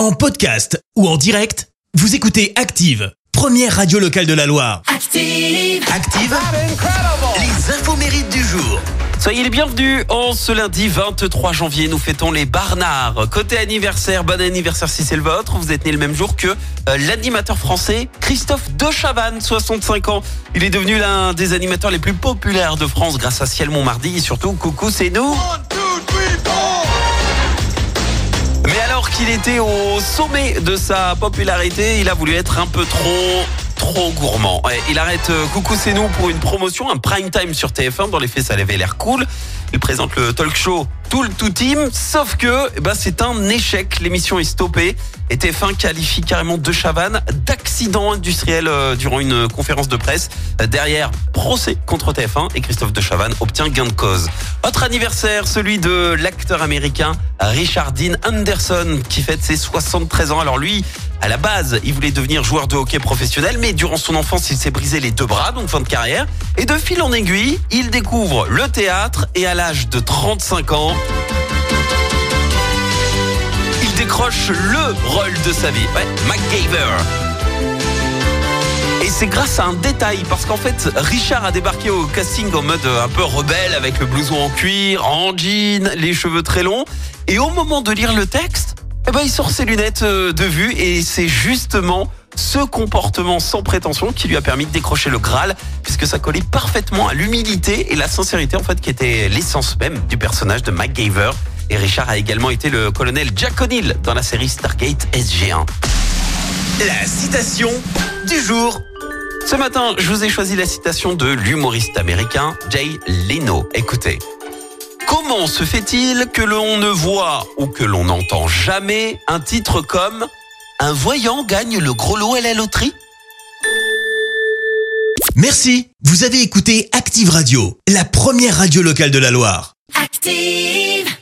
En podcast ou en direct, vous écoutez Active, première radio locale de la Loire. Active. Active, les infos mérites du jour. Soyez les bienvenus. En ce lundi 23 janvier, nous fêtons les Barnards. Côté anniversaire, bon anniversaire si c'est le vôtre. Vous êtes né le même jour que euh, l'animateur français Christophe de Chavannes, 65 ans. Il est devenu l'un des animateurs les plus populaires de France grâce à Ciel Montmardi et surtout Coucou c'est nous. Qu'il était au sommet de sa popularité, il a voulu être un peu trop trop gourmand. Il arrête euh, Coucou c'est nous pour une promotion, un prime time sur TF1. Dans les faits, ça avait l'air cool. Il présente le talk show tout le tout team, sauf que ben, c'est un échec. L'émission est stoppée et TF1 qualifie carrément De Chavannes d'accident industriel euh, durant une conférence de presse. Euh, Derrière, procès contre TF1 et Christophe De Chavannes obtient gain de cause. Autre anniversaire, celui de l'acteur américain Richard Dean Anderson qui fête ses 73 ans. Alors lui, à la base, il voulait devenir joueur de hockey professionnel, mais durant son enfance, il s'est brisé les deux bras, donc fin de carrière. Et de fil en aiguille, il découvre le théâtre et à l'âge de 35 ans, décroche le rôle de sa vie, ouais, MacGyver. Et c'est grâce à un détail, parce qu'en fait, Richard a débarqué au casting en mode un peu rebelle, avec le blouson en cuir, en jean, les cheveux très longs. Et au moment de lire le texte, eh ben, il sort ses lunettes euh, de vue et c'est justement ce comportement sans prétention qui lui a permis de décrocher le Graal puisque ça collait parfaitement à l'humilité et la sincérité en fait qui était l'essence même du personnage de MacGyver. Et Richard a également été le colonel Jack O'Neill dans la série Stargate SG1. La citation du jour. Ce matin, je vous ai choisi la citation de l'humoriste américain Jay Leno. Écoutez. Comment se fait-il que l'on ne voit ou que l'on n'entend jamais un titre comme Un voyant gagne le gros lot à la loterie? Merci, vous avez écouté Active Radio, la première radio locale de la Loire. Active.